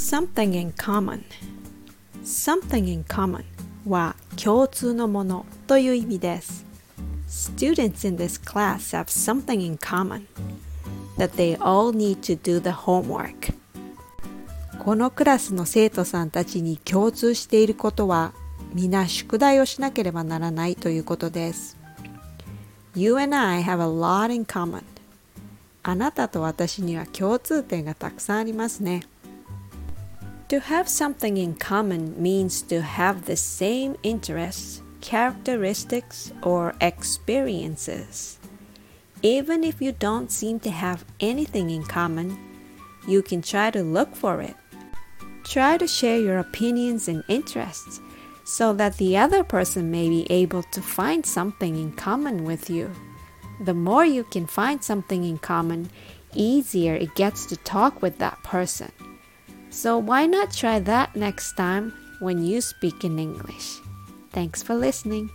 something in common something in common は共通のものという意味です Students in this class have something in common that they all need to do the homework このクラスの生徒さんたちに共通していることは皆宿題をしなければならないということです You and I have a lot in common あなたと私には共通点がたくさんありますね。To have something in common means to have the same interests, characteristics, or experiences. Even if you don't seem to have anything in common, you can try to look for it. Try to share your opinions and interests so that the other person may be able to find something in common with you. The more you can find something in common, easier it gets to talk with that person. So why not try that next time when you speak in English? Thanks for listening.